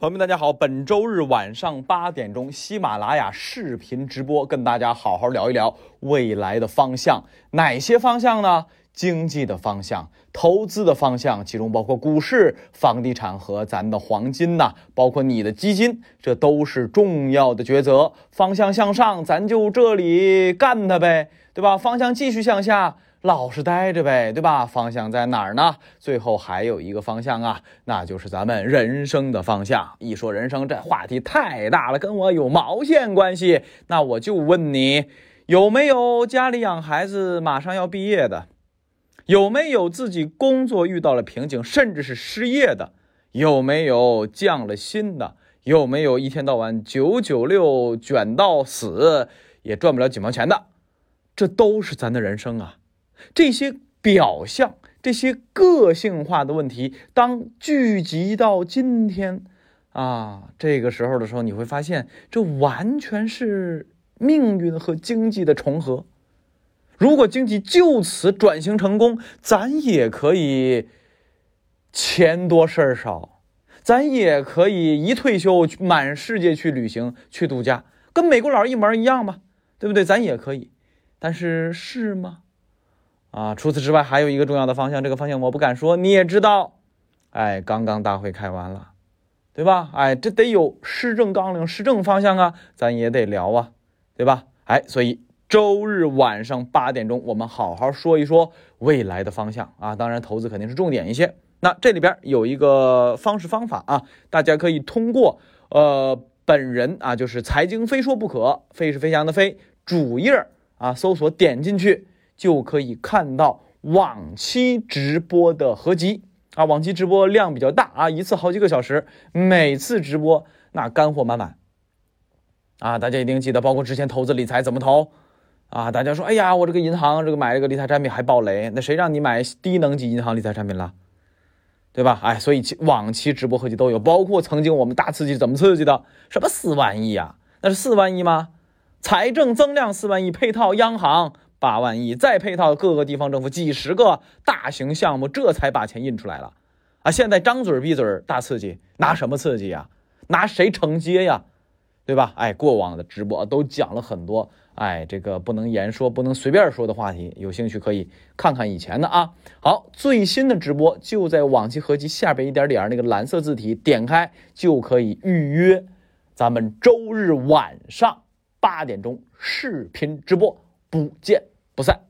朋友们，大家好！本周日晚上八点钟，喜马拉雅视频直播，跟大家好好聊一聊未来的方向。哪些方向呢？经济的方向，投资的方向，其中包括股市、房地产和咱的黄金呐，包括你的基金，这都是重要的抉择。方向向上，咱就这里干它呗，对吧？方向继续向下。老实待着呗，对吧？方向在哪儿呢？最后还有一个方向啊，那就是咱们人生的方向。一说人生，这话题太大了，跟我有毛线关系？那我就问你，有没有家里养孩子马上要毕业的？有没有自己工作遇到了瓶颈，甚至是失业的？有没有降了薪的？有没有一天到晚九九六卷到死也赚不了几毛钱的？这都是咱的人生啊！这些表象、这些个性化的问题，当聚集到今天，啊，这个时候的时候，你会发现，这完全是命运和经济的重合。如果经济就此转型成功，咱也可以钱多事儿少，咱也可以一退休满世界去旅行、去度假，跟美国佬一模一样嘛，对不对？咱也可以，但是是吗？啊，除此之外还有一个重要的方向，这个方向我不敢说，你也知道。哎，刚刚大会开完了，对吧？哎，这得有施政纲领、施政方向啊，咱也得聊啊，对吧？哎，所以周日晚上八点钟，我们好好说一说未来的方向啊。当然，投资肯定是重点一些。那这里边有一个方式方法啊，大家可以通过呃本人啊，就是财经非说不可，飞是飞翔的飞主页啊，搜索点进去。就可以看到往期直播的合集啊，往期直播量比较大啊，一次好几个小时，每次直播那干货满满啊！大家一定记得，包括之前投资理财怎么投啊？大家说，哎呀，我这个银行这个买这个理财产品还爆雷，那谁让你买低能级银行理财产品了，对吧？哎，所以往期直播合集都有，包括曾经我们大刺激怎么刺激的，什么四万亿啊？那是四万亿吗？财政增量四万亿，配套央行。八万亿，再配套各个地方政府几十个大型项目，这才把钱印出来了啊！现在张嘴闭嘴大刺激，拿什么刺激呀？拿谁承接呀？对吧？哎，过往的直播都讲了很多，哎，这个不能言说、不能随便说的话题，有兴趣可以看看以前的啊。好，最新的直播就在往期合集下边一点点那个蓝色字体，点开就可以预约，咱们周日晚上八点钟视频直播。不见不散。